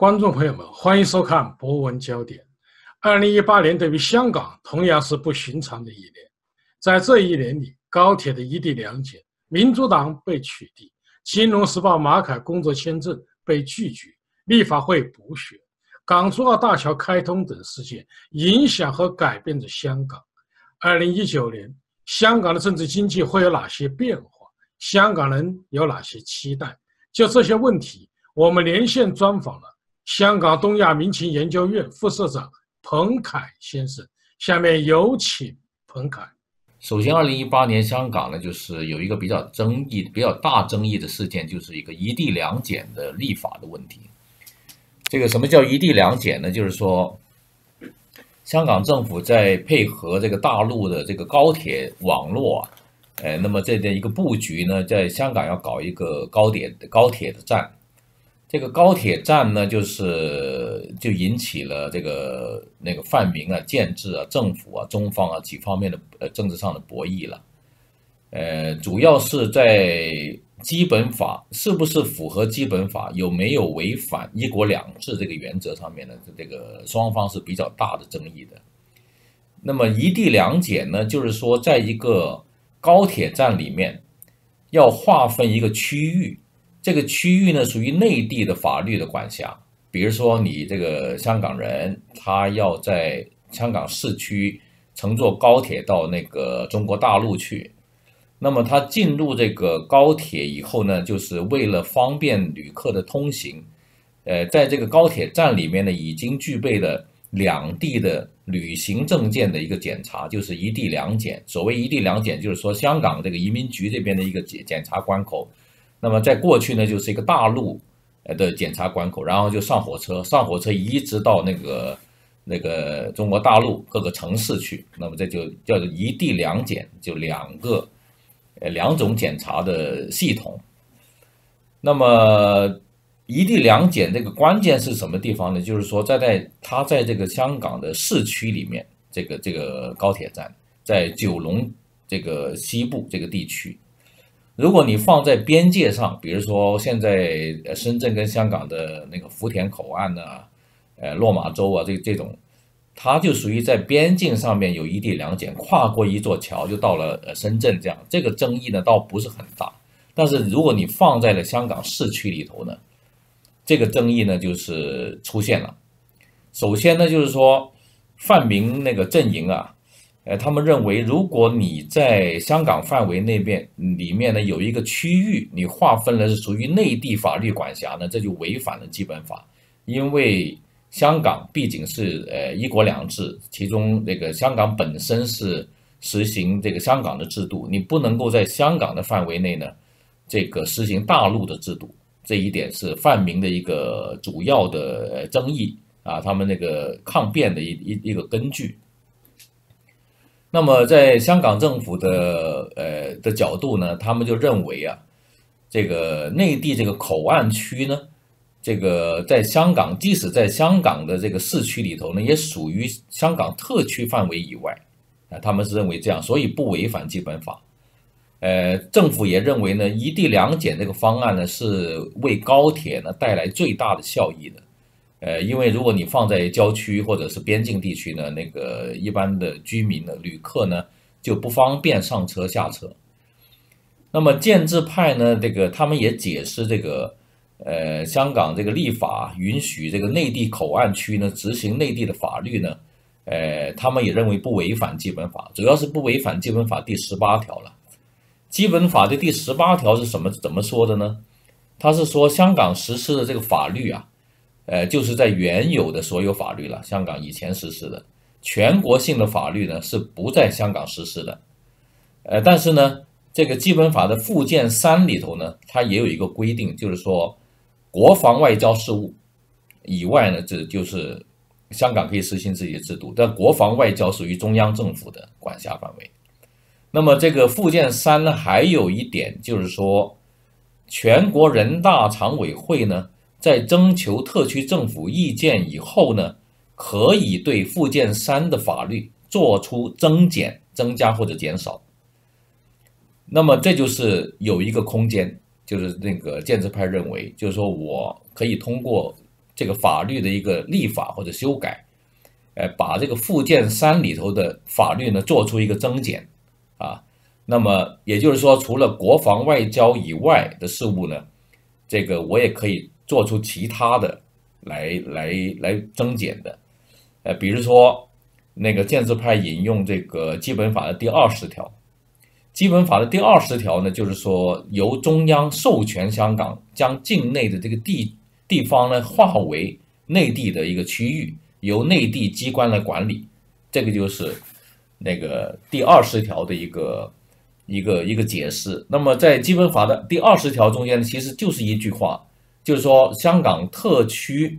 观众朋友们，欢迎收看《博文焦点》。二零一八年对于香港同样是不寻常的一年，在这一年里，高铁的一地两检、民主党被取缔、《金融时报》马凯工作签证被拒绝、立法会补选、港珠澳大桥开通等事件，影响和改变着香港。二零一九年，香港的政治经济会有哪些变化？香港人有哪些期待？就这些问题，我们连线专访了。香港东亚民情研究院副社长彭凯先生，下面有请彭凯。首先，二零一八年香港呢，就是有一个比较争议、比较大争议的事件，就是一个一地两检的立法的问题。这个什么叫一地两检呢？就是说，香港政府在配合这个大陆的这个高铁网络啊，呃，那么这的一个布局呢，在香港要搞一个高铁高铁的站。这个高铁站呢，就是就引起了这个那个泛民啊、建制啊、政府啊、中方啊几方面的呃政治上的博弈了。呃，主要是在基本法是不是符合基本法，有没有违反一国两制这个原则上面呢这个双方是比较大的争议的。那么一地两检呢，就是说在一个高铁站里面要划分一个区域。这个区域呢，属于内地的法律的管辖。比如说，你这个香港人，他要在香港市区乘坐高铁到那个中国大陆去，那么他进入这个高铁以后呢，就是为了方便旅客的通行，呃，在这个高铁站里面呢，已经具备了两地的旅行证件的一个检查，就是一地两检。所谓一地两检，就是说香港这个移民局这边的一个检检查关口。那么在过去呢，就是一个大陆呃的检查关口，然后就上火车，上火车一直到那个那个中国大陆各个城市去。那么这就叫做一地两检，就两个呃两种检查的系统。那么一地两检这个关键是什么地方呢？就是说在在它在这个香港的市区里面，这个这个高铁站在九龙这个西部这个地区。如果你放在边界上，比如说现在深圳跟香港的那个福田口岸呢，呃，落马洲啊，这这种，它就属于在边境上面有一地两检，跨过一座桥就到了呃深圳，这样这个争议呢倒不是很大。但是如果你放在了香港市区里头呢，这个争议呢就是出现了。首先呢就是说泛民那个阵营啊。呃，他们认为，如果你在香港范围那边里面呢有一个区域，你划分了是属于内地法律管辖呢，这就违反了基本法。因为香港毕竟是呃一国两制，其中这个香港本身是实行这个香港的制度，你不能够在香港的范围内呢这个实行大陆的制度，这一点是泛民的一个主要的争议啊，他们那个抗辩的一一一个根据。那么，在香港政府的呃的角度呢，他们就认为啊，这个内地这个口岸区呢，这个在香港，即使在香港的这个市区里头呢，也属于香港特区范围以外啊，他们是认为这样，所以不违反基本法。呃，政府也认为呢，一地两检这个方案呢，是为高铁呢带来最大的效益的。呃，因为如果你放在郊区或者是边境地区呢，那个一般的居民呢、旅客呢就不方便上车下车。那么建制派呢，这个他们也解释这个，呃，香港这个立法允许这个内地口岸区呢执行内地的法律呢，呃，他们也认为不违反基本法，主要是不违反基本法第十八条了。基本法的第十八条是什么怎么说的呢？他是说香港实施的这个法律啊。呃，就是在原有的所有法律了，香港以前实施的全国性的法律呢，是不在香港实施的。呃，但是呢，这个基本法的附件三里头呢，它也有一个规定，就是说，国防外交事务以外呢，这就是香港可以实行自己的制度，但国防外交属于中央政府的管辖范围。那么这个附件三呢，还有一点就是说，全国人大常委会呢。在征求特区政府意见以后呢，可以对附件三的法律做出增减、增加或者减少。那么这就是有一个空间，就是那个建制派认为，就是说我可以通过这个法律的一个立法或者修改，呃，把这个附件三里头的法律呢做出一个增减啊。那么也就是说，除了国防外交以外的事务呢，这个我也可以做出其他的来来来增减的，呃，比如说那个建制派引用这个基本法的第二十条，基本法的第二十条呢，就是说由中央授权香港将境内的这个地地方呢划为内地的一个区域，由内地机关来管理，这个就是那个第二十条的一个。一个一个解释，那么在基本法的第二十条中间呢，其实就是一句话，就是说香港特区，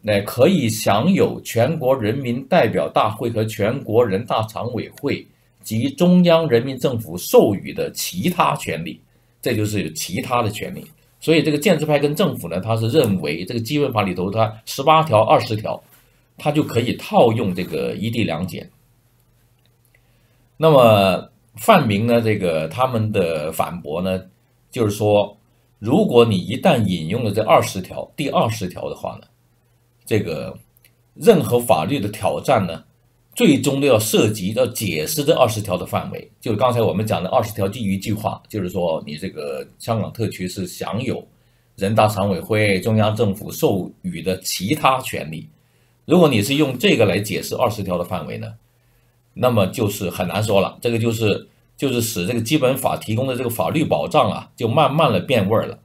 那可以享有全国人民代表大会和全国人大常委会及中央人民政府授予的其他权利，这就是其他的权利。所以这个建制派跟政府呢，他是认为这个基本法里头它十八条、二十条，它就可以套用这个一地两检。那么。范明呢？这个他们的反驳呢，就是说，如果你一旦引用了这二十条第二十条的话呢，这个任何法律的挑战呢，最终都要涉及到解释这二十条的范围。就刚才我们讲的二十条第一句话，就是说你这个香港特区是享有人大常委会、中央政府授予的其他权利。如果你是用这个来解释二十条的范围呢？那么就是很难说了，这个就是就是使这个基本法提供的这个法律保障啊，就慢慢的变味儿了，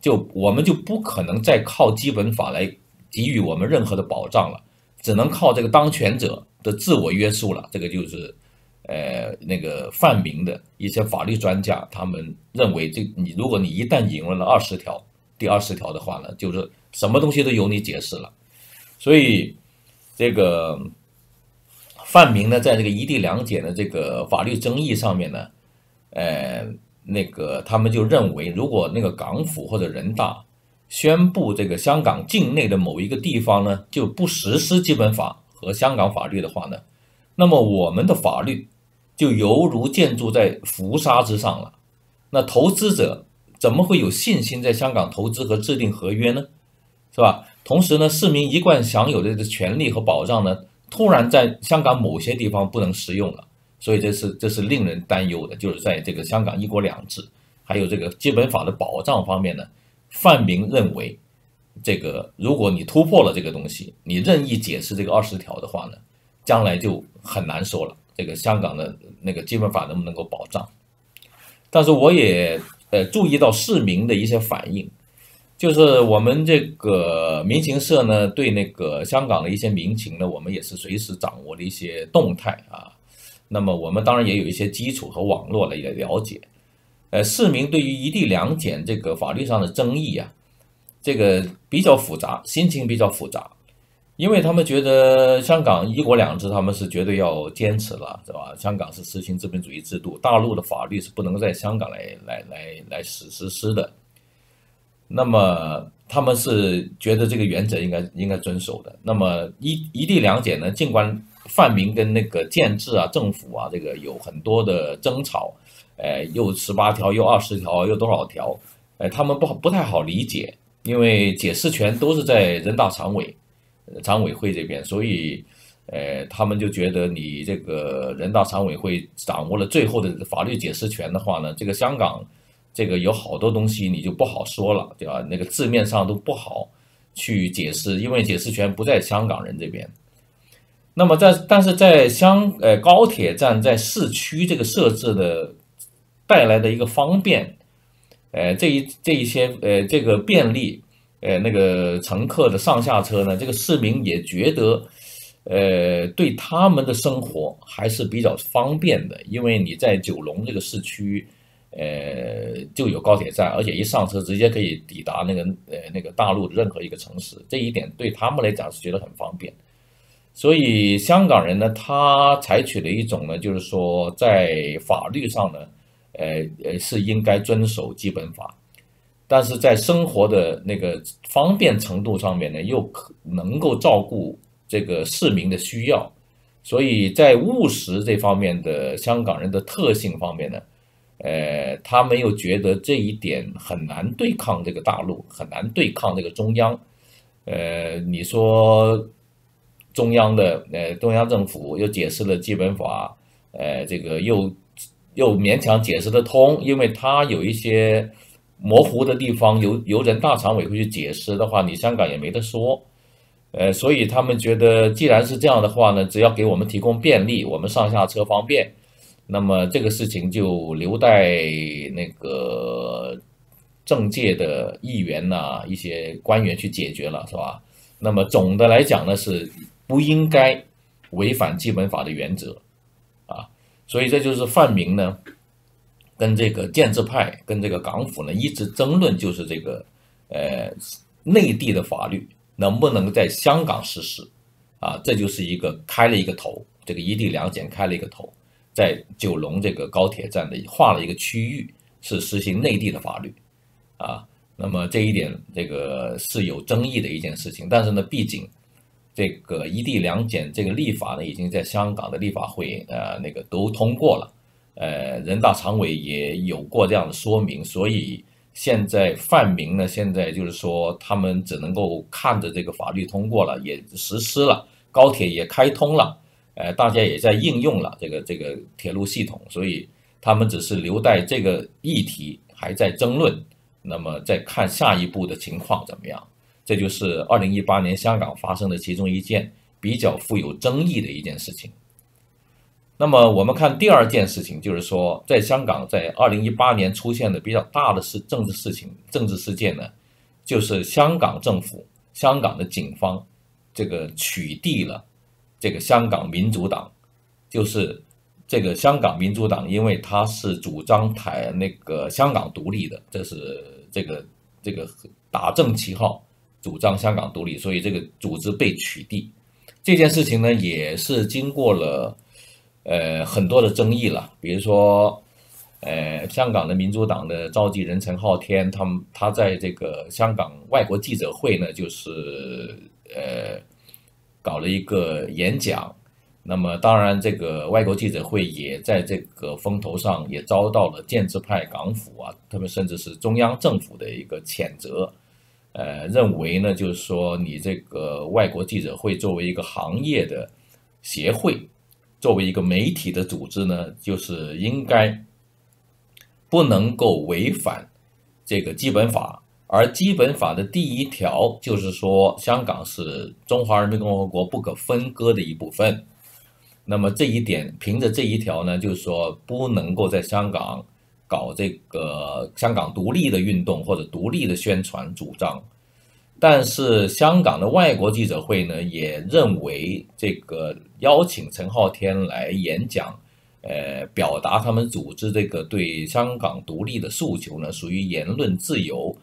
就我们就不可能再靠基本法来给予我们任何的保障了，只能靠这个当权者的自我约束了。这个就是，呃，那个泛民的一些法律专家他们认为，这你如果你一旦引用了二十条第二十条的话呢，就是什么东西都由你解释了，所以这个。范明呢，在这个一地两检的这个法律争议上面呢，呃，那个他们就认为，如果那个港府或者人大宣布这个香港境内的某一个地方呢就不实施基本法和香港法律的话呢，那么我们的法律就犹如建筑在浮沙之上了。那投资者怎么会有信心在香港投资和制定合约呢？是吧？同时呢，市民一贯享有的这权利和保障呢？突然在香港某些地方不能食用了，所以这是这是令人担忧的。就是在这个香港一国两制，还有这个基本法的保障方面呢，范明认为，这个如果你突破了这个东西，你任意解释这个二十条的话呢，将来就很难说了。这个香港的那个基本法能不能够保障？但是我也呃注意到市民的一些反应。就是我们这个民情社呢，对那个香港的一些民情呢，我们也是随时掌握的一些动态啊。那么我们当然也有一些基础和网络的一个了解。呃，市民对于一地两检这个法律上的争议啊，这个比较复杂，心情比较复杂，因为他们觉得香港一国两制他们是绝对要坚持了，是吧？香港是实行资本主义制度，大陆的法律是不能在香港来来来来实实施的。那么他们是觉得这个原则应该应该遵守的。那么一一地两检呢？尽管泛民跟那个建制啊、政府啊，这个有很多的争吵，呃，又十八条，又二十条，又多少条？呃，他们不好不太好理解，因为解释权都是在人大常委、常委会这边，所以，呃，他们就觉得你这个人大常委会掌握了最后的法律解释权的话呢，这个香港。这个有好多东西你就不好说了，对吧？那个字面上都不好去解释，因为解释权不在香港人这边。那么在但是在香呃高铁站在市区这个设置的带来的一个方便，呃这一这一些呃这个便利，呃那个乘客的上下车呢，这个市民也觉得，呃对他们的生活还是比较方便的，因为你在九龙这个市区。呃，就有高铁站，而且一上车直接可以抵达那个呃那个大陆的任何一个城市，这一点对他们来讲是觉得很方便。所以香港人呢，他采取了一种呢，就是说在法律上呢，呃呃是应该遵守基本法，但是在生活的那个方便程度上面呢，又可能够照顾这个市民的需要，所以在务实这方面的香港人的特性方面呢。呃，他们又觉得这一点很难对抗这个大陆，很难对抗这个中央，呃，你说中央的呃中央政府又解释了基本法，呃，这个又又勉强解释得通，因为它有一些模糊的地方，由由人大常委会去解释的话，你香港也没得说。呃，所以他们觉得，既然是这样的话呢，只要给我们提供便利，我们上下车方便，那么这个事情就留待那个政界的议员呐，一些官员去解决了，是吧？那么总的来讲呢，是不应该违反基本法的原则啊。所以这就是泛民呢，跟这个建制派跟这个港府呢一直争论，就是这个呃内地的法律。能不能在香港实施？啊，这就是一个开了一个头，这个一地两检开了一个头，在九龙这个高铁站的划了一个区域，是实行内地的法律，啊，那么这一点这个是有争议的一件事情。但是呢，毕竟这个一地两检这个立法呢，已经在香港的立法会呃那个都通过了，呃，人大常委也有过这样的说明，所以。现在泛民呢，现在就是说，他们只能够看着这个法律通过了，也实施了，高铁也开通了，呃，大家也在应用了这个这个铁路系统，所以他们只是留待这个议题还在争论，那么再看下一步的情况怎么样。这就是二零一八年香港发生的其中一件比较富有争议的一件事情。那么我们看第二件事情，就是说，在香港在二零一八年出现的比较大的事政治事情、政治事件呢，就是香港政府、香港的警方这个取缔了这个香港民主党，就是这个香港民主党，因为它是主张台那个香港独立的，这是这个这个打正旗号主张香港独立，所以这个组织被取缔。这件事情呢，也是经过了。呃，很多的争议了，比如说，呃，香港的民主党的召集人陈浩天，他们他在这个香港外国记者会呢，就是呃，搞了一个演讲。那么，当然，这个外国记者会也在这个风头上，也遭到了建制派港府啊，他们甚至是中央政府的一个谴责。呃，认为呢，就是说，你这个外国记者会作为一个行业的协会。作为一个媒体的组织呢，就是应该不能够违反这个基本法，而基本法的第一条就是说，香港是中华人民共和国不可分割的一部分。那么这一点，凭着这一条呢，就是说不能够在香港搞这个香港独立的运动或者独立的宣传主张。但是香港的外国记者会呢，也认为这个邀请陈浩天来演讲，呃，表达他们组织这个对香港独立的诉求呢，属于言论自由，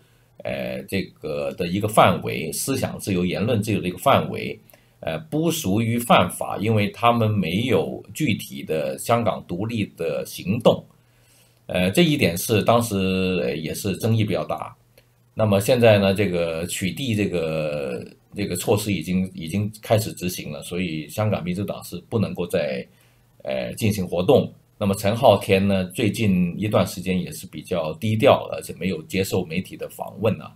呃，这个的一个范围，思想自由、言论自由的一个范围，呃，不属于犯法，因为他们没有具体的香港独立的行动，呃，这一点是当时也是争议比较大。那么现在呢，这个取缔这个这个措施已经已经开始执行了，所以香港民主党是不能够再呃进行活动。那么陈浩天呢，最近一段时间也是比较低调，而且没有接受媒体的访问啊。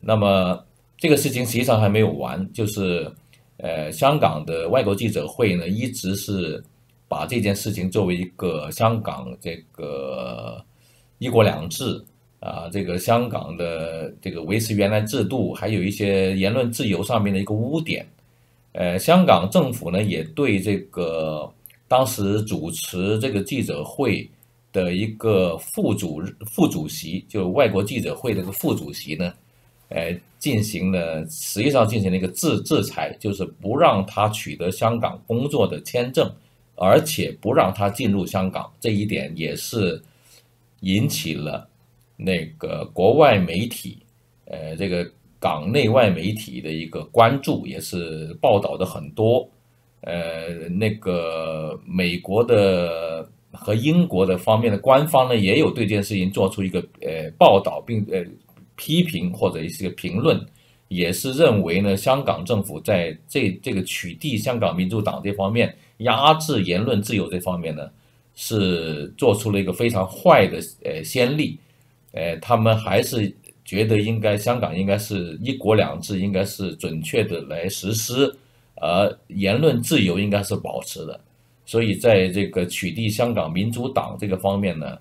那么这个事情实际上还没有完，就是呃香港的外国记者会呢，一直是把这件事情作为一个香港这个一国两制。啊，这个香港的这个维持原来制度，还有一些言论自由上面的一个污点。呃，香港政府呢，也对这个当时主持这个记者会的一个副主副主席，就外国记者会的个副主席呢，呃，进行了实际上进行了一个制制裁，就是不让他取得香港工作的签证，而且不让他进入香港。这一点也是引起了。那个国外媒体，呃，这个港内外媒体的一个关注也是报道的很多，呃，那个美国的和英国的方面的官方呢，也有对这件事情做出一个呃报道，并呃批评或者一些评论，也是认为呢，香港政府在这这个取缔香港民主党这方面，压制言论自由这方面呢，是做出了一个非常坏的呃先例。呃，他们还是觉得应该香港应该是一国两制，应该是准确的来实施，而言论自由应该是保持的。所以在这个取缔香港民主党这个方面呢，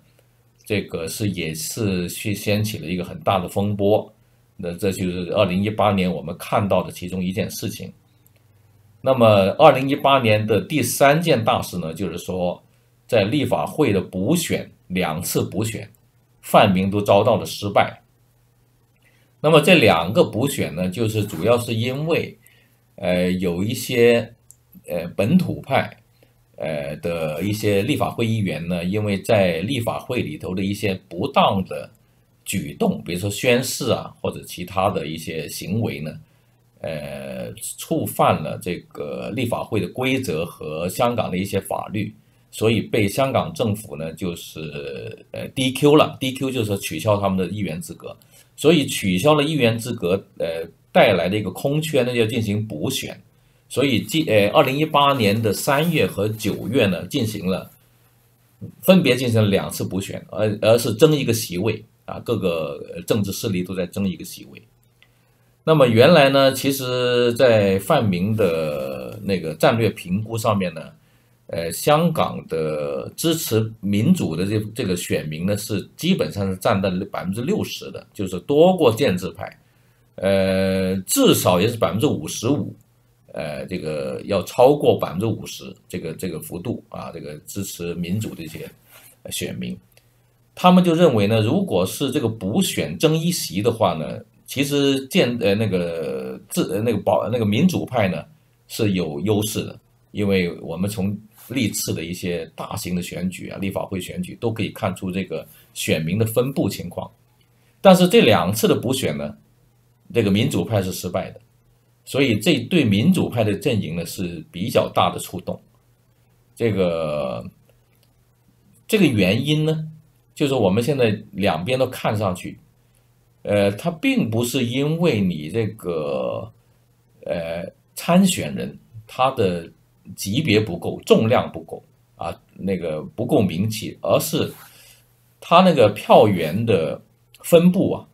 这个是也是去掀起了一个很大的风波。那这就是二零一八年我们看到的其中一件事情。那么二零一八年的第三件大事呢，就是说在立法会的补选两次补选，范明都遭到了失败。那么这两个补选呢，就是主要是因为，呃，有一些呃本土派。呃的一些立法会议员呢，因为在立法会里头的一些不当的举动，比如说宣誓啊，或者其他的一些行为呢，呃，触犯了这个立法会的规则和香港的一些法律，所以被香港政府呢就是呃 DQ 了，DQ 就是取消他们的议员资格，所以取消了议员资格，呃，带来的一个空缺呢，要进行补选。所以，今呃，二零一八年的三月和九月呢，进行了分别进行了两次补选，而而是争一个席位啊，各个政治势力都在争一个席位。那么原来呢，其实，在范明的那个战略评估上面呢，呃，香港的支持民主的这这个选民呢，是基本上是占到百分之六十的，就是多过建制派，呃，至少也是百分之五十五。呃，这个要超过百分之五十，这个这个幅度啊，这个支持民主的一些选民，他们就认为呢，如果是这个补选争一席的话呢，其实建呃那个自那个保那个民主派呢是有优势的，因为我们从历次的一些大型的选举啊，立法会选举都可以看出这个选民的分布情况，但是这两次的补选呢，这个民主派是失败的。所以这对民主派的阵营呢是比较大的触动，这个这个原因呢，就是我们现在两边都看上去，呃，他并不是因为你这个呃参选人他的级别不够、重量不够啊，那个不够名气，而是他那个票源的分布啊。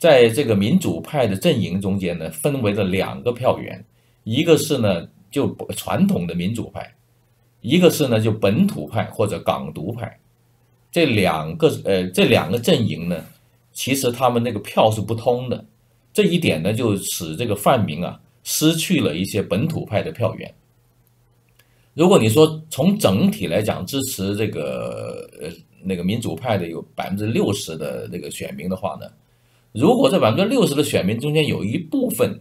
在这个民主派的阵营中间呢，分为了两个票源，一个是呢就传统的民主派，一个是呢就本土派或者港独派，这两个呃这两个阵营呢，其实他们那个票是不通的，这一点呢就使这个泛民啊失去了一些本土派的票源。如果你说从整体来讲支持这个呃那个民主派的有百分之六十的那个选民的话呢？如果这百分之六十的选民中间有一部分，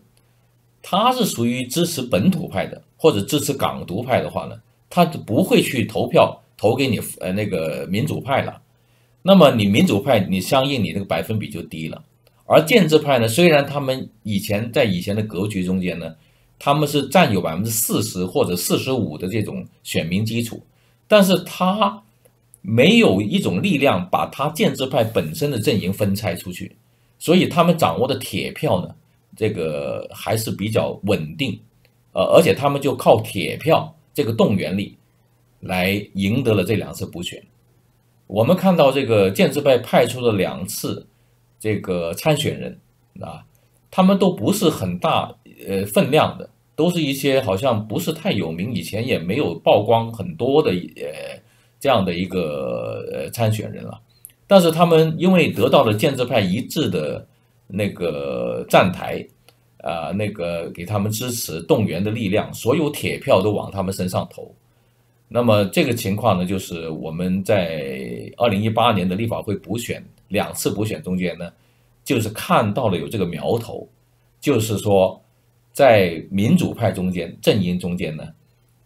他是属于支持本土派的或者支持港独派的话呢，他就不会去投票投给你呃那个民主派了。那么你民主派你相应你那个百分比就低了。而建制派呢，虽然他们以前在以前的格局中间呢，他们是占有百分之四十或者四十五的这种选民基础，但是他没有一种力量把他建制派本身的阵营分拆出去。所以他们掌握的铁票呢，这个还是比较稳定，呃，而且他们就靠铁票这个动员力，来赢得了这两次补选。我们看到这个建制派派出了两次这个参选人啊，他们都不是很大呃分量的，都是一些好像不是太有名，以前也没有曝光很多的呃这样的一个呃参选人了。但是他们因为得到了建制派一致的那个站台，啊，那个给他们支持动员的力量，所有铁票都往他们身上投。那么这个情况呢，就是我们在二零一八年的立法会补选两次补选中间呢，就是看到了有这个苗头，就是说在民主派中间阵营中间呢，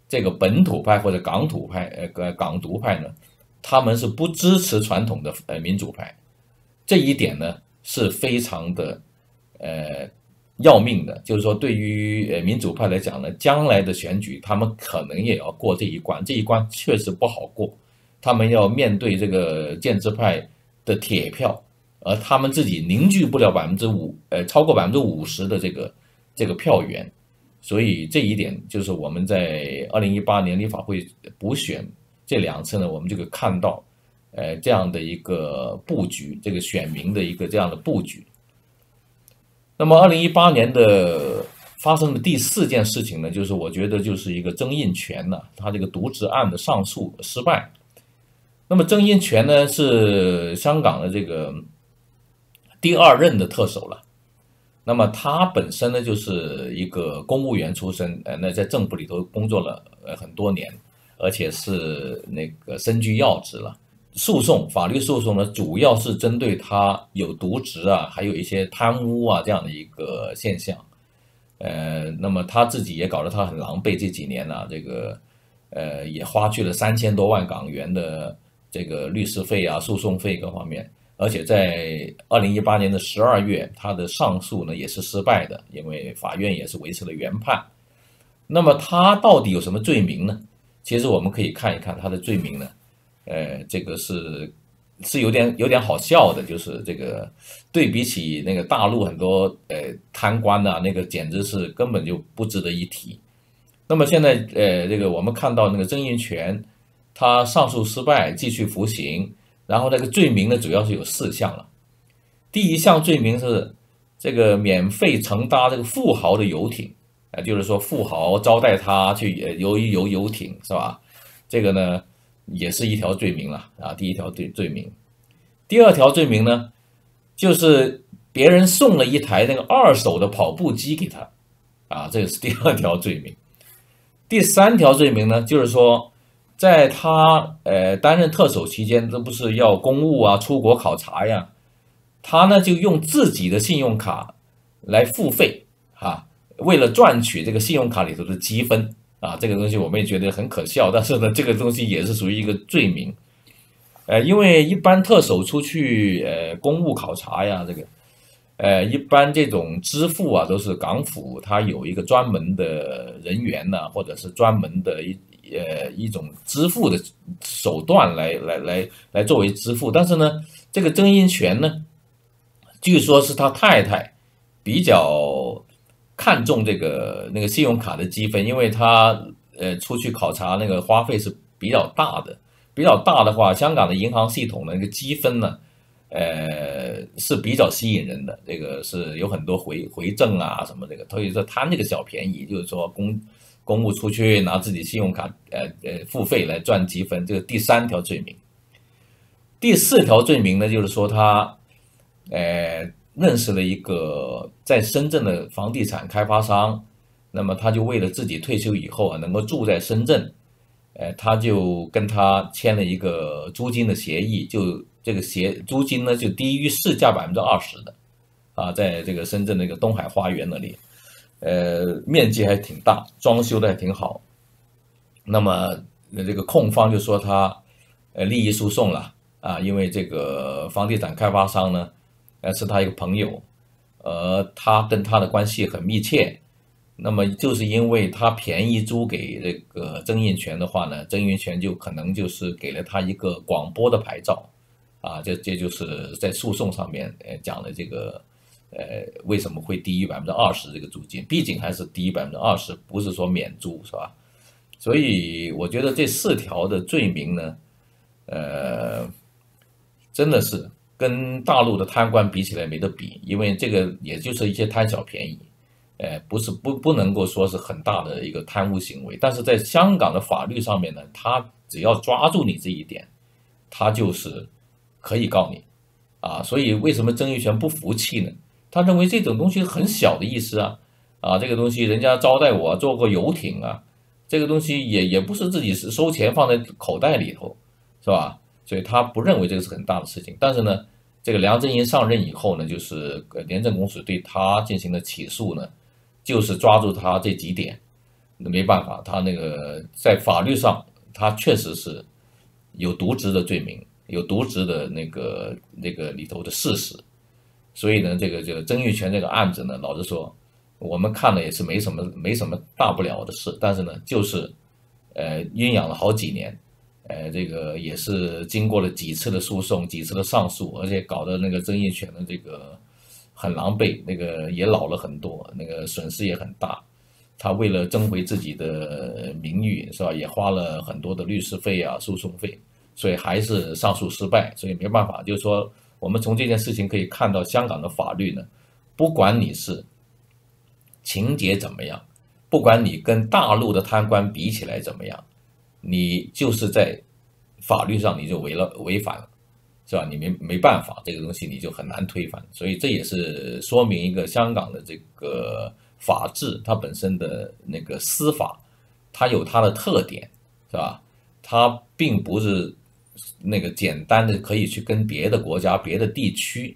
这个本土派或者港土派呃港独派呢。他们是不支持传统的呃民主派，这一点呢是非常的呃要命的。就是说，对于呃民主派来讲呢，将来的选举他们可能也要过这一关，这一关确实不好过。他们要面对这个建制派的铁票，而他们自己凝聚不了百分之五呃超过百分之五十的这个这个票源，所以这一点就是我们在二零一八年立法会补选。这两次呢，我们就可以看到，呃，这样的一个布局，这个选民的一个这样的布局。那么，二零一八年的发生的第四件事情呢，就是我觉得就是一个曾荫权呢，他这个渎职案的上诉失败。那么，曾荫权呢是香港的这个第二任的特首了。那么他本身呢就是一个公务员出身，呃，那在政府里头工作了呃很多年，而且是那个身居要职了。诉讼法律诉讼呢，主要是针对他有渎职啊，还有一些贪污啊这样的一个现象。呃，那么他自己也搞得他很狼狈，这几年呢，这个呃也花去了三千多万港元的这个律师费啊、诉讼费各方面。而且在二零一八年的十二月，他的上诉呢也是失败的，因为法院也是维持了原判。那么他到底有什么罪名呢？其实我们可以看一看他的罪名呢，呃，这个是是有点有点好笑的，就是这个对比起那个大陆很多呃贪官呐，那个简直是根本就不值得一提。那么现在呃，这个我们看到那个曾荫权，他上诉失败，继续服刑。然后那个罪名呢，主要是有四项了。第一项罪名是这个免费乘搭这个富豪的游艇，啊，就是说富豪招待他去游一游游艇，是吧？这个呢，也是一条罪名了啊。第一条罪罪名，第二条罪名呢，就是别人送了一台那个二手的跑步机给他，啊，这个是第二条罪名。第三条罪名呢，就是说。在他呃担任特首期间，这不是要公务啊、出国考察呀，他呢就用自己的信用卡来付费，为了赚取这个信用卡里头的积分啊，这个东西我们也觉得很可笑，但是呢，这个东西也是属于一个罪名，呃，因为一般特首出去呃公务考察呀，这个呃一般这种支付啊，都是港府他有一个专门的人员呢，或者是专门的一。呃，一种支付的手段来来来来作为支付，但是呢，这个曾荫权呢，据说是他太太比较看重这个那个信用卡的积分，因为他呃出去考察那个花费是比较大的，比较大的话，香港的银行系统的那个积分呢，呃是比较吸引人的，这个是有很多回回赠啊什么这个，所以说贪这个小便宜，就是说公。公务出去拿自己信用卡，呃呃付费来赚积分，这个第三条罪名。第四条罪名呢，就是说他，呃认识了一个在深圳的房地产开发商，那么他就为了自己退休以后啊能够住在深圳，呃他就跟他签了一个租金的协议，就这个协租金呢就低于市价百分之二十的，啊在这个深圳那个东海花园那里。呃，面积还挺大，装修的还挺好。那么，这个控方就说他，呃，利益输送了啊，因为这个房地产开发商呢，呃，是他一个朋友，呃，他跟他的关系很密切。那么，就是因为他便宜租给这个曾荫权的话呢，曾荫权就可能就是给了他一个广播的牌照，啊，这这就是在诉讼上面呃讲的这个。呃，为什么会低于百分之二十这个租金？毕竟还是低于百分之二十，不是说免租，是吧？所以我觉得这四条的罪名呢，呃，真的是跟大陆的贪官比起来没得比，因为这个也就是一些贪小便宜，呃，不是不不能够说是很大的一个贪污行为。但是在香港的法律上面呢，他只要抓住你这一点，他就是可以告你啊。所以为什么曾荫权不服气呢？他认为这种东西很小的意思啊，啊，这个东西人家招待我坐过游艇啊，这个东西也也不是自己是收钱放在口袋里头，是吧？所以他不认为这个是很大的事情。但是呢，这个梁振英上任以后呢，就是廉政公署对他进行了起诉呢，就是抓住他这几点，那没办法，他那个在法律上他确实是有渎职的罪名，有渎职的那个那个里头的事实。所以呢，这个这个曾玉泉这个案子呢，老实说，我们看了也是没什么没什么大不了的事。但是呢，就是，呃，酝酿了好几年，呃，这个也是经过了几次的诉讼，几次的上诉，而且搞得那个曾玉泉的这个很狼狈，那个也老了很多，那个损失也很大。他为了争回自己的名誉，是吧？也花了很多的律师费啊、诉讼费，所以还是上诉失败。所以没办法，就是说。我们从这件事情可以看到，香港的法律呢，不管你是情节怎么样，不管你跟大陆的贪官比起来怎么样，你就是在法律上你就违了违反了，是吧？你没没办法，这个东西你就很难推翻。所以这也是说明一个香港的这个法治它本身的那个司法，它有它的特点，是吧？它并不是那个简单的可以去跟别的国家、别的地区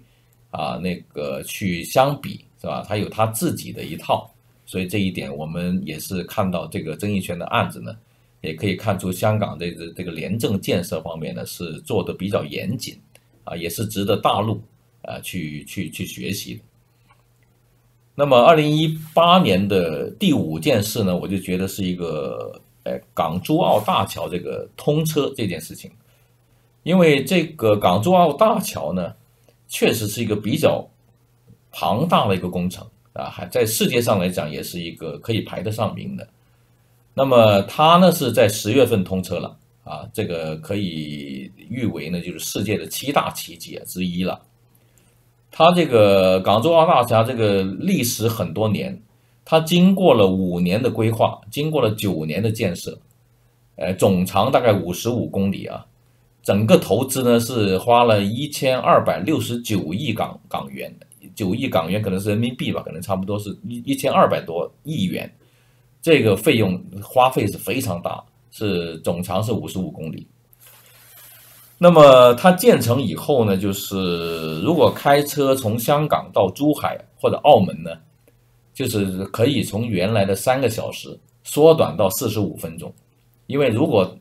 啊那个去相比。是吧？他有他自己的一套，所以这一点我们也是看到这个曾荫权的案子呢，也可以看出香港这个这个廉政建设方面呢是做的比较严谨，啊，也是值得大陆啊去去去学习。那么，二零一八年的第五件事呢，我就觉得是一个，呃，港珠澳大桥这个通车这件事情，因为这个港珠澳大桥呢，确实是一个比较。庞大的一个工程啊，还在世界上来讲也是一个可以排得上名的。那么它呢是在十月份通车了啊，这个可以誉为呢就是世界的七大奇迹之一了。它这个港珠澳大桥这个历时很多年，它经过了五年的规划，经过了九年的建设，呃，总长大概五十五公里啊，整个投资呢是花了一千二百六十九亿港港元。九亿港元可能是人民币吧，可能差不多是一一千二百多亿元，这个费用花费是非常大，是总长是五十五公里。那么它建成以后呢，就是如果开车从香港到珠海或者澳门呢，就是可以从原来的三个小时缩短到四十五分钟，因为如果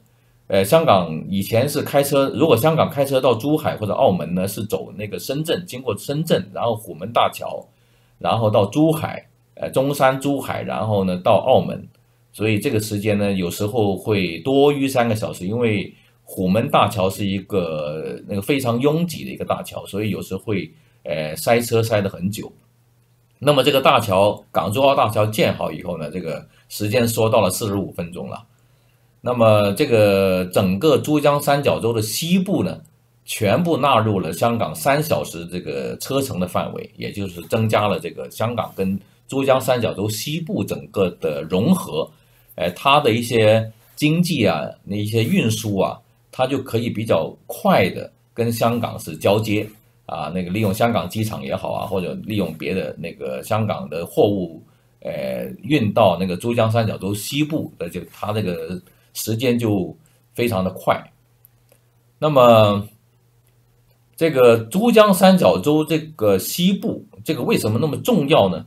呃，香港以前是开车，如果香港开车到珠海或者澳门呢，是走那个深圳，经过深圳，然后虎门大桥，然后到珠海，呃，中山、珠海，然后呢到澳门，所以这个时间呢有时候会多于三个小时，因为虎门大桥是一个那个非常拥挤的一个大桥，所以有时会呃塞车塞得很久。那么这个大桥港珠澳大桥建好以后呢，这个时间缩到了四十五分钟了。那么，这个整个珠江三角洲的西部呢，全部纳入了香港三小时这个车程的范围，也就是增加了这个香港跟珠江三角洲西部整个的融合，哎，它的一些经济啊，那一些运输啊，它就可以比较快的跟香港是交接啊，那个利用香港机场也好啊，或者利用别的那个香港的货物，呃，运到那个珠江三角洲西部的就它这个。时间就非常的快，那么这个珠江三角洲这个西部，这个为什么那么重要呢？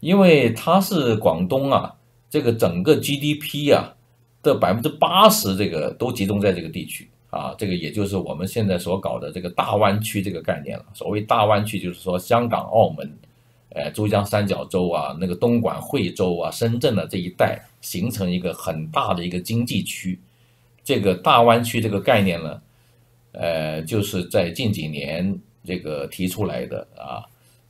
因为它是广东啊，这个整个 GDP 啊的百分之八十，这个都集中在这个地区啊，这个也就是我们现在所搞的这个大湾区这个概念了。所谓大湾区，就是说香港、澳门。呃，珠江三角洲啊，那个东莞、惠州啊、深圳的这一带，形成一个很大的一个经济区。这个大湾区这个概念呢，呃，就是在近几年这个提出来的啊。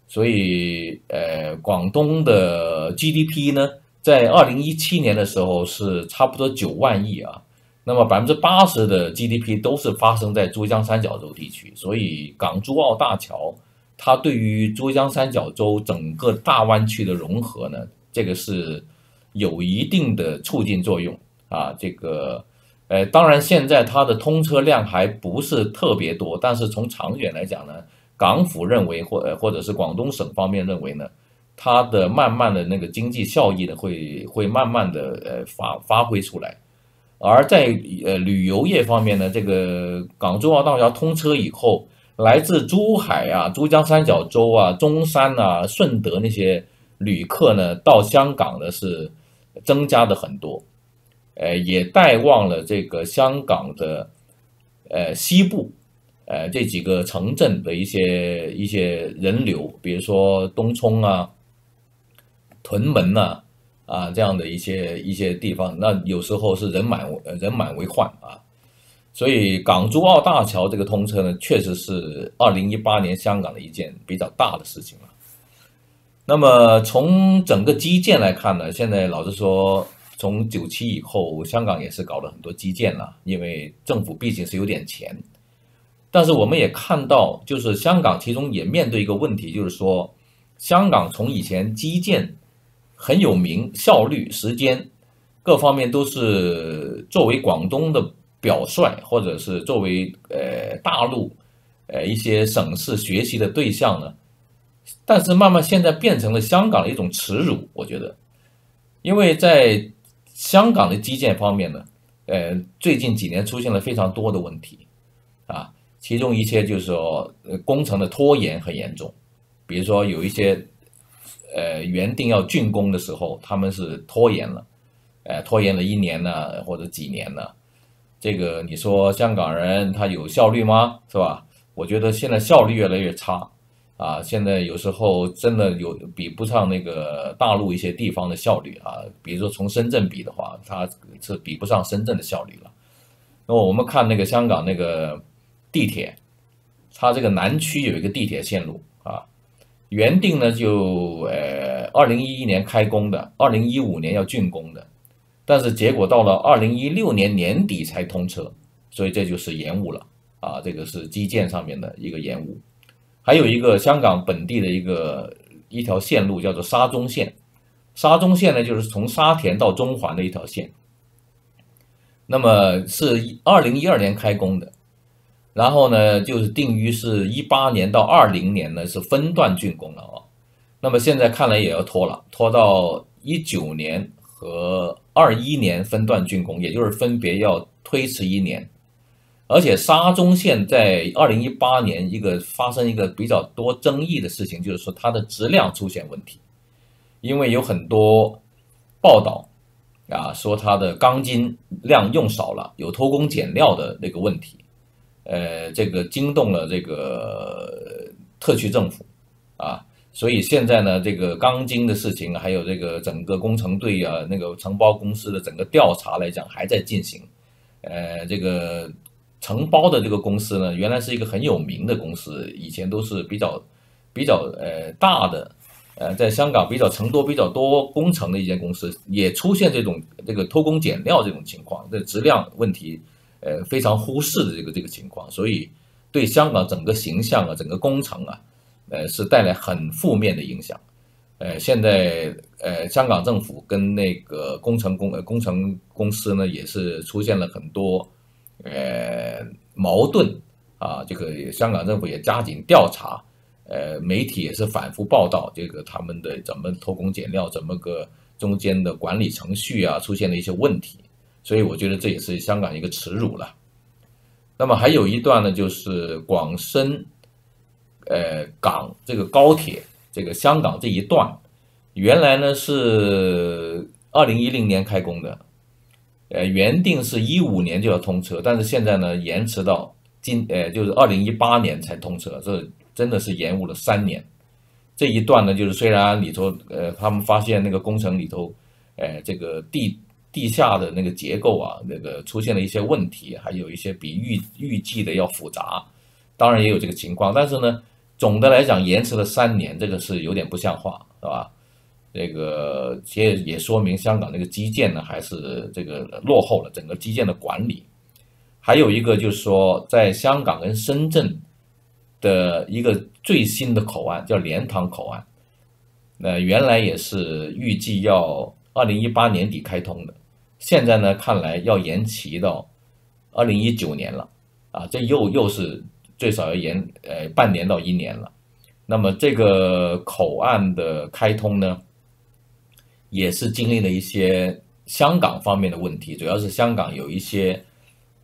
所以，呃，广东的 GDP 呢，在二零一七年的时候是差不多九万亿啊。那么百分之八十的 GDP 都是发生在珠江三角洲地区，所以港珠澳大桥。它对于珠江三角洲整个大湾区的融合呢，这个是有一定的促进作用啊。这个，呃，当然现在它的通车量还不是特别多，但是从长远来讲呢，港府认为或呃或者是广东省方面认为呢，它的慢慢的那个经济效益呢会会慢慢的呃发发挥出来。而在呃旅游业方面呢，这个港珠澳大桥通车以后。来自珠海啊、珠江三角洲啊、中山啊、顺德那些旅客呢，到香港的是增加的很多，呃，也带旺了这个香港的呃西部呃这几个城镇的一些一些人流，比如说东涌啊、屯门呐啊这样的一些一些地方，那有时候是人满人满为患啊。所以港珠澳大桥这个通车呢，确实是二零一八年香港的一件比较大的事情了。那么从整个基建来看呢，现在老实说，从九七以后，香港也是搞了很多基建了，因为政府毕竟是有点钱。但是我们也看到，就是香港其中也面对一个问题，就是说，香港从以前基建很有名，效率、时间各方面都是作为广东的表率，或者是作为呃大陆呃一些省市学习的对象呢。但是慢慢现在变成了香港的一种耻辱，我觉得，因为在香港的基建方面呢，呃，最近几年出现了非常多的问题，啊，其中一些就是说，呃，工程的拖延很严重，比如说有一些，呃，原定要竣工的时候，他们是拖延了，呃，拖延了一年呢，或者几年呢，这个你说香港人他有效率吗？是吧？我觉得现在效率越来越差。啊，现在有时候真的有比不上那个大陆一些地方的效率啊，比如说从深圳比的话，它是比不上深圳的效率了。那么我们看那个香港那个地铁，它这个南区有一个地铁线路啊，原定呢就呃二零一一年开工的，二零一五年要竣工的，但是结果到了二零一六年年底才通车，所以这就是延误了啊，这个是基建上面的一个延误。还有一个香港本地的一个一条线路叫做沙中线，沙中线呢就是从沙田到中环的一条线，那么是二零一二年开工的，然后呢就是定于是一八年到二零年呢是分段竣工了啊，那么现在看来也要拖了，拖到一九年和二一年分段竣工，也就是分别要推迟一年。而且沙中线在二零一八年一个发生一个比较多争议的事情，就是说它的质量出现问题，因为有很多报道啊说它的钢筋量用少了，有偷工减料的那个问题，呃，这个惊动了这个特区政府啊，所以现在呢，这个钢筋的事情，还有这个整个工程队啊，那个承包公司的整个调查来讲还在进行，呃，这个。承包的这个公司呢，原来是一个很有名的公司，以前都是比较比较呃大的，呃，在香港比较承多比较多工程的一间公司，也出现这种这个偷工减料这种情况，这质量问题，呃，非常忽视的这个这个情况，所以对香港整个形象啊，整个工程啊，呃，是带来很负面的影响。呃，现在呃，香港政府跟那个工程公工程公司呢，也是出现了很多。呃，矛盾啊，这个香港政府也加紧调查，呃，媒体也是反复报道这个他们的怎么偷工减料，怎么个中间的管理程序啊出现了一些问题，所以我觉得这也是香港一个耻辱了。那么还有一段呢，就是广深呃港这个高铁，这个香港这一段，原来呢是二零一零年开工的。呃，原定是一五年就要通车，但是现在呢，延迟到今，呃，就是二零一八年才通车，这真的是延误了三年。这一段呢，就是虽然里头，呃，他们发现那个工程里头，呃，这个地地下的那个结构啊，那个出现了一些问题，还有一些比预预计的要复杂，当然也有这个情况，但是呢，总的来讲延迟了三年，这个是有点不像话，是吧？这个也也说明香港这个基建呢还是这个落后了，整个基建的管理。还有一个就是说，在香港跟深圳的一个最新的口岸叫莲塘口岸，那原来也是预计要二零一八年底开通的，现在呢看来要延期到二零一九年了，啊，这又又是最少要延呃半年到一年了。那么这个口岸的开通呢？也是经历了一些香港方面的问题，主要是香港有一些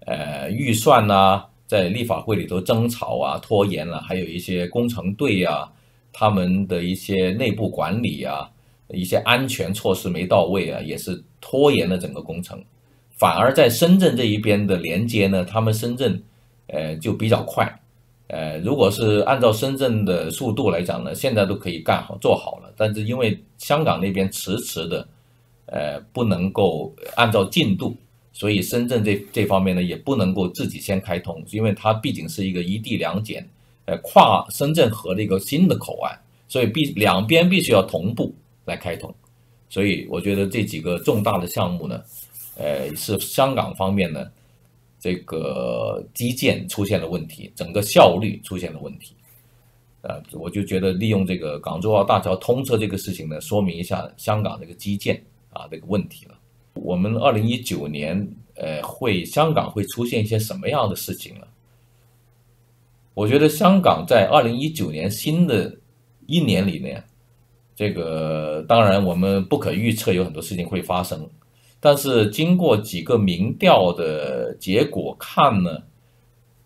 呃预算呐，在立法会里头争吵啊、拖延了，还有一些工程队啊，他们的一些内部管理啊、一些安全措施没到位啊，也是拖延了整个工程。反而在深圳这一边的连接呢，他们深圳呃就比较快。呃，如果是按照深圳的速度来讲呢，现在都可以干好做好了。但是因为香港那边迟迟的，呃，不能够按照进度，所以深圳这这方面呢也不能够自己先开通，因为它毕竟是一个一地两检，呃，跨深圳河的一个新的口岸，所以必两边必须要同步来开通。所以我觉得这几个重大的项目呢，呃，是香港方面呢。这个基建出现了问题，整个效率出现了问题。呃，我就觉得利用这个港珠澳大桥通车这个事情呢，说明一下香港这个基建啊这个问题了。我们二零一九年，呃，会香港会出现一些什么样的事情呢？我觉得香港在二零一九年新的一年里面，这个当然我们不可预测，有很多事情会发生。但是经过几个民调的结果看呢，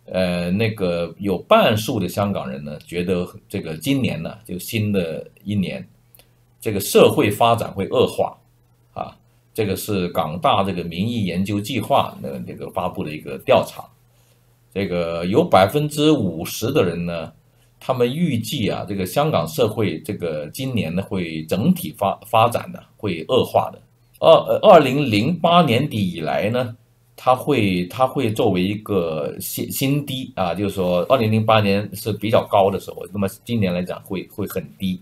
呃，那个有半数的香港人呢觉得这个今年呢就新的一年，这个社会发展会恶化，啊，这个是港大这个民意研究计划的那个发布的一个调查，这个有百分之五十的人呢，他们预计啊，这个香港社会这个今年呢会整体发发展的会恶化的。二二零零八年底以来呢，它会它会作为一个新新低啊，就是说二零零八年是比较高的时候，那么今年来讲会会很低。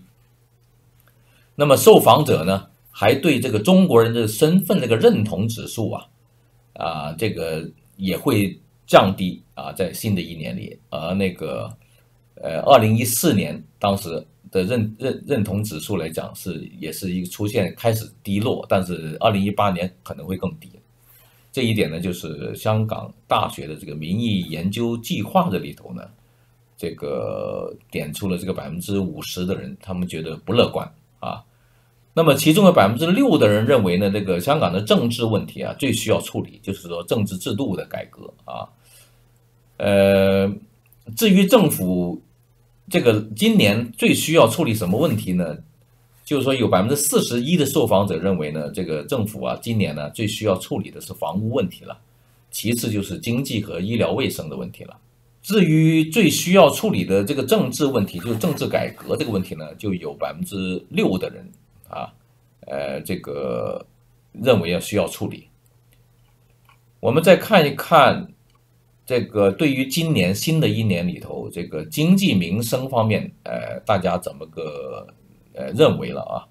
那么受访者呢，还对这个中国人的身份这个认同指数啊，啊这个也会降低啊，在新的一年里，而那个呃二零一四年当时。的认认认同指数来讲是也是一个出现开始低落，但是二零一八年可能会更低。这一点呢，就是香港大学的这个民意研究计划这里头呢，这个点出了这个百分之五十的人，他们觉得不乐观啊。那么其中的百分之六的人认为呢，这个香港的政治问题啊最需要处理，就是说政治制度的改革啊。呃，至于政府。这个今年最需要处理什么问题呢？就是说，有百分之四十一的受访者认为呢，这个政府啊，今年呢最需要处理的是房屋问题了，其次就是经济和医疗卫生的问题了。至于最需要处理的这个政治问题，就是政治改革这个问题呢，就有百分之六的人啊，呃，这个认为要需要处理。我们再看一看。这个对于今年新的一年里头，这个经济民生方面，呃，大家怎么个呃认为了啊？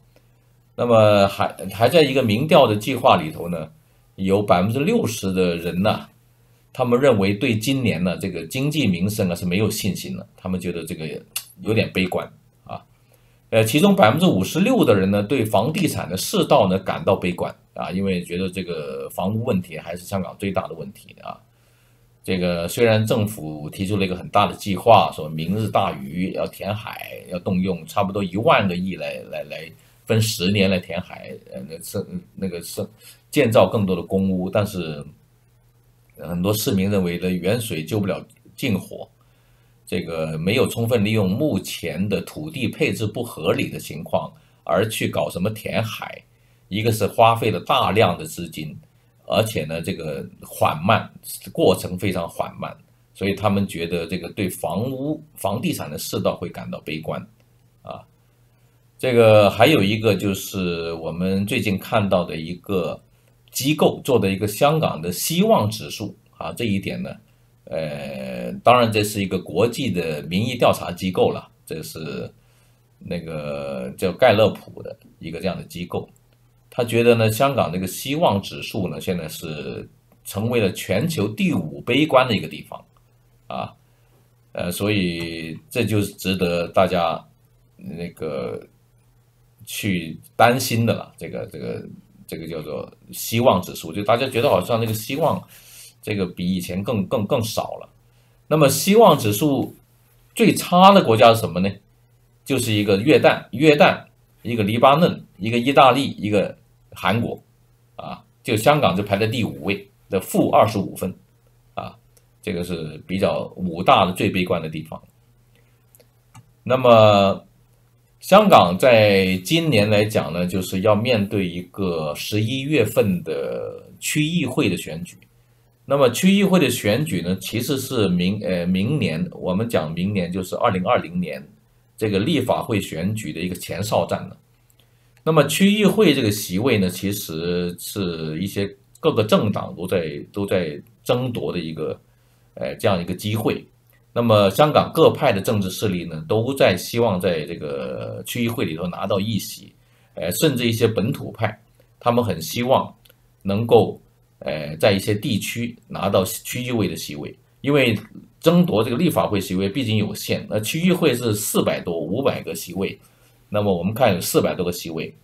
那么还还在一个民调的计划里头呢，有百分之六十的人呢，他们认为对今年呢这个经济民生啊是没有信心的，他们觉得这个有点悲观啊。呃，其中百分之五十六的人呢对房地产的市道呢感到悲观啊，因为觉得这个房屋问题还是香港最大的问题啊。这个虽然政府提出了一个很大的计划，说明日大屿要填海，要动用差不多一万个亿来来来分十年来填海，呃，那是那个是建造更多的公屋，但是很多市民认为呢，远水救不了近火，这个没有充分利用目前的土地配置不合理的情况，而去搞什么填海，一个是花费了大量的资金。而且呢，这个缓慢过程非常缓慢，所以他们觉得这个对房屋、房地产的世道会感到悲观，啊，这个还有一个就是我们最近看到的一个机构做的一个香港的希望指数啊，这一点呢，呃，当然这是一个国际的民意调查机构了，这是那个叫盖勒普的一个这样的机构。他觉得呢，香港这个希望指数呢，现在是成为了全球第五悲观的一个地方，啊，呃，所以这就是值得大家那个去担心的了。这个这个这个叫做希望指数，就大家觉得好像这个希望这个比以前更更更少了。那么希望指数最差的国家是什么呢？就是一个约旦，约旦，一个黎巴嫩，一个意大利，一个。韩国，啊，就香港就排在第五位的负二十五分，啊，这个是比较五大的最悲观的地方。那么，香港在今年来讲呢，就是要面对一个十一月份的区议会的选举。那么区议会的选举呢，其实是明呃明年，我们讲明年就是二零二零年这个立法会选举的一个前哨战了。那么区议会这个席位呢，其实是一些各个政党都在都在争夺的一个，呃，这样一个机会。那么香港各派的政治势力呢，都在希望在这个区议会里头拿到议席，呃，甚至一些本土派，他们很希望能够，呃，在一些地区拿到区议会的席位。因为争夺这个立法会席位毕竟有限，那区议会是四百多五百个席位，那么我们看有四百多个席位，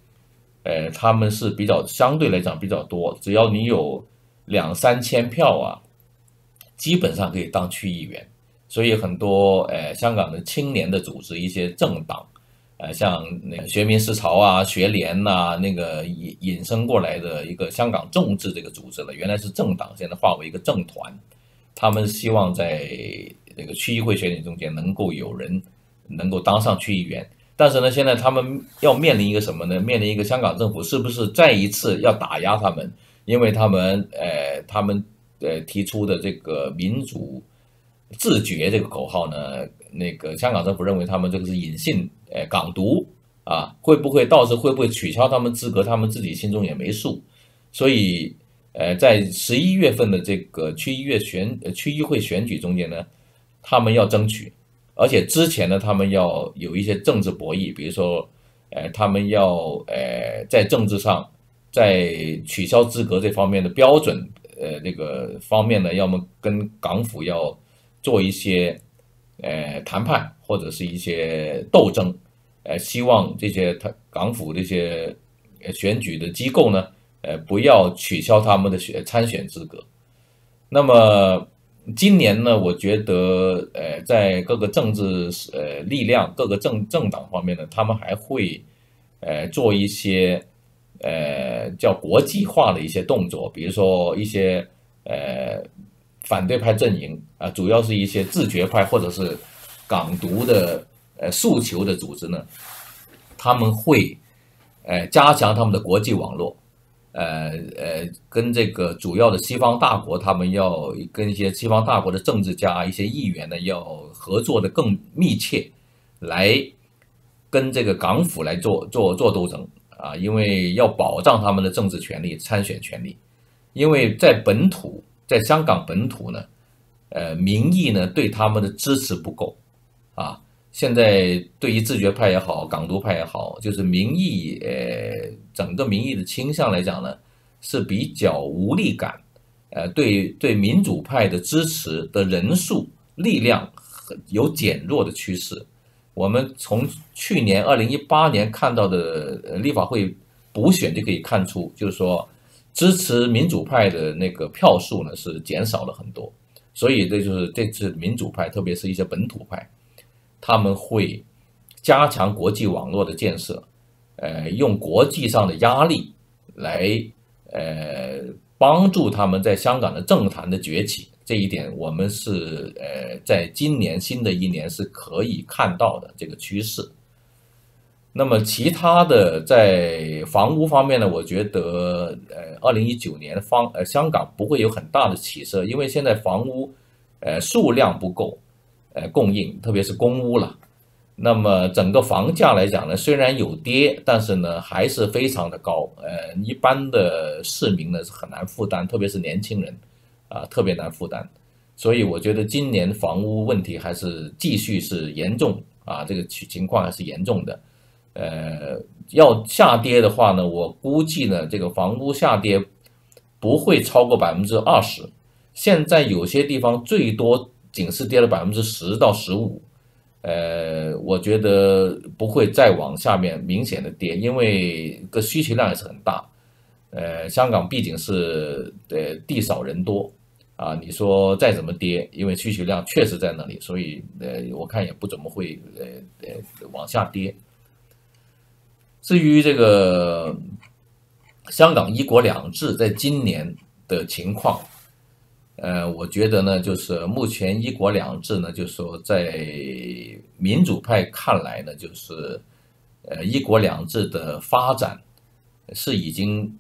呃，他们是比较相对来讲比较多，只要你有两三千票啊，基本上可以当区议员。所以很多呃香港的青年的组织，一些政党，呃像那个学民思潮啊、学联呐，那个引引申过来的一个香港众志这个组织了，原来是政党，现在化为一个政团，他们希望在这个区议会选举中间能够有人能够当上区议员，但是呢，现在他们要面临一个什么呢？面临一个香港政府是不是再一次要打压他们？因为他们呃他们呃提出的这个民主。自觉这个口号呢，那个香港政府认为他们这个是隐性，呃，港独啊，会不会到时会不会取消他们资格，他们自己心中也没数。所以，呃，在十一月份的这个区议会选，区议会选举中间呢，他们要争取，而且之前呢，他们要有一些政治博弈，比如说，呃，他们要，呃，在政治上，在取消资格这方面的标准，呃，那个方面呢，要么跟港府要。做一些呃谈判或者是一些斗争，呃，希望这些他港府这些选举的机构呢，呃，不要取消他们的选参选资格。那么今年呢，我觉得呃，在各个政治呃力量、各个政政党方面呢，他们还会呃做一些呃叫国际化的一些动作，比如说一些呃。反对派阵营啊，主要是一些自觉派或者是港独的呃诉求的组织呢，他们会呃加强他们的国际网络，呃呃跟这个主要的西方大国，他们要跟一些西方大国的政治家、一些议员呢，要合作的更密切，来跟这个港府来做做做斗争啊，因为要保障他们的政治权利、参选权利，因为在本土。在香港本土呢，呃，民意呢对他们的支持不够，啊，现在对于自觉派也好，港独派也好，就是民意，呃，整个民意的倾向来讲呢，是比较无力感，呃，对对民主派的支持的人数力量有减弱的趋势。我们从去年二零一八年看到的立法会补选就可以看出，就是说。支持民主派的那个票数呢是减少了很多，所以这就是这次民主派，特别是一些本土派，他们会加强国际网络的建设，呃，用国际上的压力来呃帮助他们在香港的政坛的崛起。这一点我们是呃在今年新的一年是可以看到的这个趋势。那么其他的在房屋方面呢，我觉得呃，二零一九年方呃香港不会有很大的起色，因为现在房屋呃数量不够，呃供应特别是公屋了。那么整个房价来讲呢，虽然有跌，但是呢还是非常的高，呃一般的市民呢是很难负担，特别是年轻人啊特别难负担。所以我觉得今年房屋问题还是继续是严重啊，这个情情况还是严重的。呃，要下跌的话呢，我估计呢，这个房屋下跌不会超过百分之二十。现在有些地方最多仅是跌了百分之十到十五。呃，我觉得不会再往下面明显的跌，因为个需求量也是很大。呃，香港毕竟是呃地少人多啊，你说再怎么跌，因为需求量确实在那里，所以呃，我看也不怎么会呃呃往下跌。至于这个香港“一国两制”在今年的情况，呃，我觉得呢，就是目前“一国两制”呢，就是说在民主派看来呢，就是呃“一国两制”的发展是已经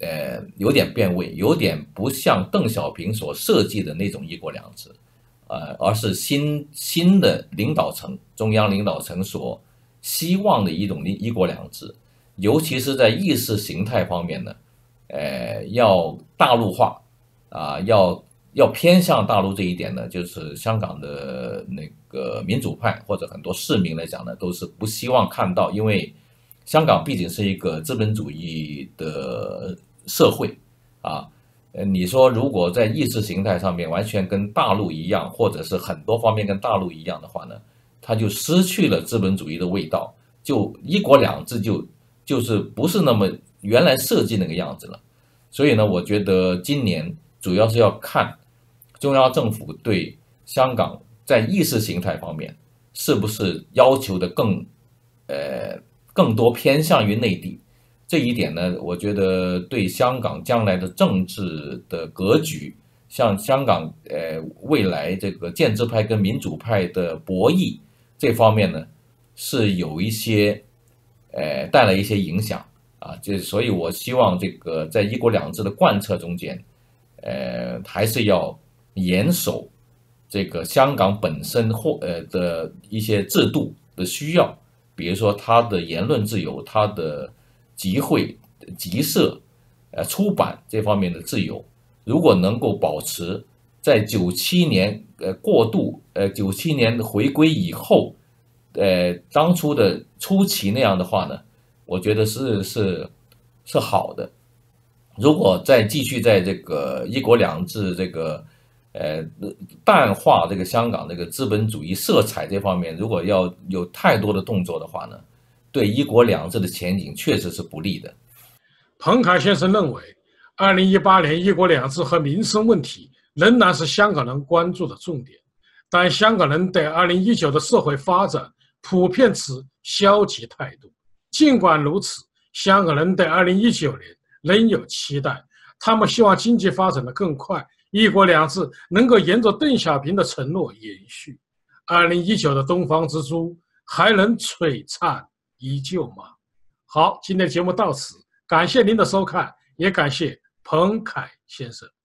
呃有点变味，有点不像邓小平所设计的那种“一国两制”，呃，而是新新的领导层、中央领导层所。希望的一种一一国两制，尤其是在意识形态方面呢，呃，要大陆化啊，要要偏向大陆这一点呢，就是香港的那个民主派或者很多市民来讲呢，都是不希望看到，因为香港毕竟是一个资本主义的社会啊，呃，你说如果在意识形态上面完全跟大陆一样，或者是很多方面跟大陆一样的话呢，它就失去了资本主义的味道，就一国两制就就是不是那么原来设计那个样子了。所以呢，我觉得今年主要是要看中央政府对香港在意识形态方面是不是要求的更呃更多偏向于内地。这一点呢，我觉得对香港将来的政治的格局，像香港呃未来这个建制派跟民主派的博弈这方面呢，是有一些呃带来一些影响啊。这所以，我希望这个在一国两制的贯彻中间，呃，还是要严守这个香港本身或呃的一些制度的需要，比如说它的言论自由，它的。集会、集社、呃出版这方面的自由，如果能够保持在九七年呃过渡呃九七年回归以后，呃当初的初期那样的话呢，我觉得是是是好的。如果再继续在这个一国两制这个呃淡化这个香港这个资本主义色彩这方面，如果要有太多的动作的话呢？对“一国两制”的前景确实是不利的。彭凯先生认为，二零一八年“一国两制”和民生问题仍然是香港人关注的重点，但香港人对二零一九的社会发展普遍持消极态度。尽管如此，香港人对二零一九年仍有期待，他们希望经济发展的更快，“一国两制”能够沿着邓小平的承诺延续。二零一九的东方之珠还能璀璨。依旧吗？好，今天节目到此，感谢您的收看，也感谢彭凯先生。